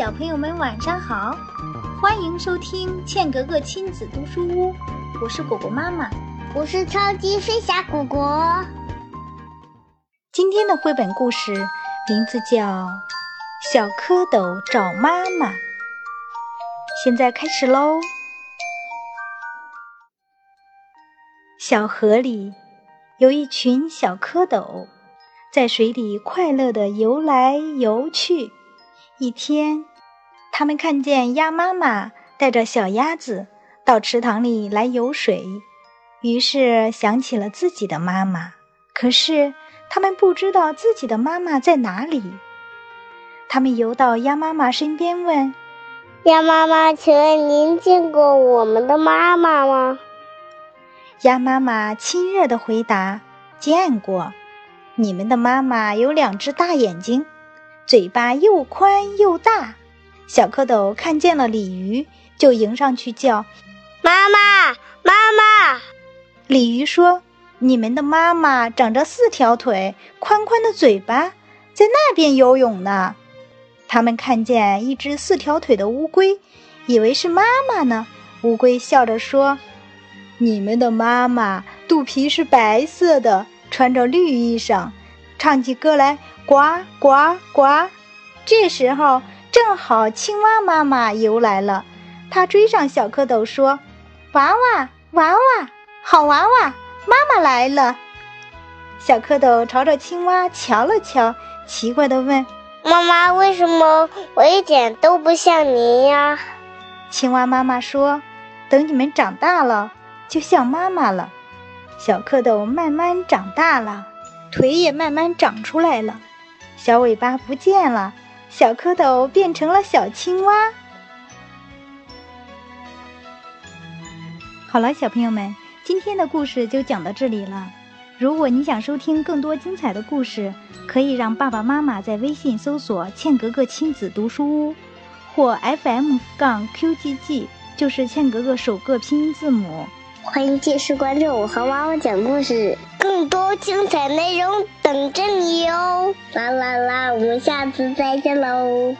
小朋友们晚上好，欢迎收听茜格格亲子读书屋，我是果果妈妈，我是超级飞侠果果。今天的绘本故事名字叫《小蝌蚪找妈妈》，现在开始喽。小河里有一群小蝌蚪，在水里快乐地游来游去。一天，他们看见鸭妈妈带着小鸭子到池塘里来游水，于是想起了自己的妈妈。可是他们不知道自己的妈妈在哪里。他们游到鸭妈妈身边，问：“鸭妈妈，请问您见过我们的妈妈吗？”鸭妈妈亲热地回答：“见过，你们的妈妈有两只大眼睛。”嘴巴又宽又大，小蝌蚪看见了鲤鱼，就迎上去叫：“妈妈，妈妈！”鲤鱼说：“你们的妈妈长着四条腿，宽宽的嘴巴，在那边游泳呢。”他们看见一只四条腿的乌龟，以为是妈妈呢。乌龟笑着说：“你们的妈妈肚皮是白色的，穿着绿衣裳，唱起歌来。”呱呱呱！这时候正好青蛙妈妈游来了，它追上小蝌蚪说：“娃娃，娃娃，好娃娃，妈妈来了。”小蝌蚪朝着青蛙瞧了瞧，奇怪地问：“妈妈，为什么我一点都不像您呀？”青蛙妈妈说：“等你们长大了，就像妈妈了。”小蝌蚪慢慢长大了，腿也慢慢长出来了。小尾巴不见了，小蝌蚪变成了小青蛙。好了，小朋友们，今天的故事就讲到这里了。如果你想收听更多精彩的故事，可以让爸爸妈妈在微信搜索“茜格格亲子读书屋”或 FM 杠 QGG，就是茜格格首个拼音字母。欢迎继续关注我和妈妈讲故事，更多精彩内容等着你哟！啦啦啦，我们下次再见喽。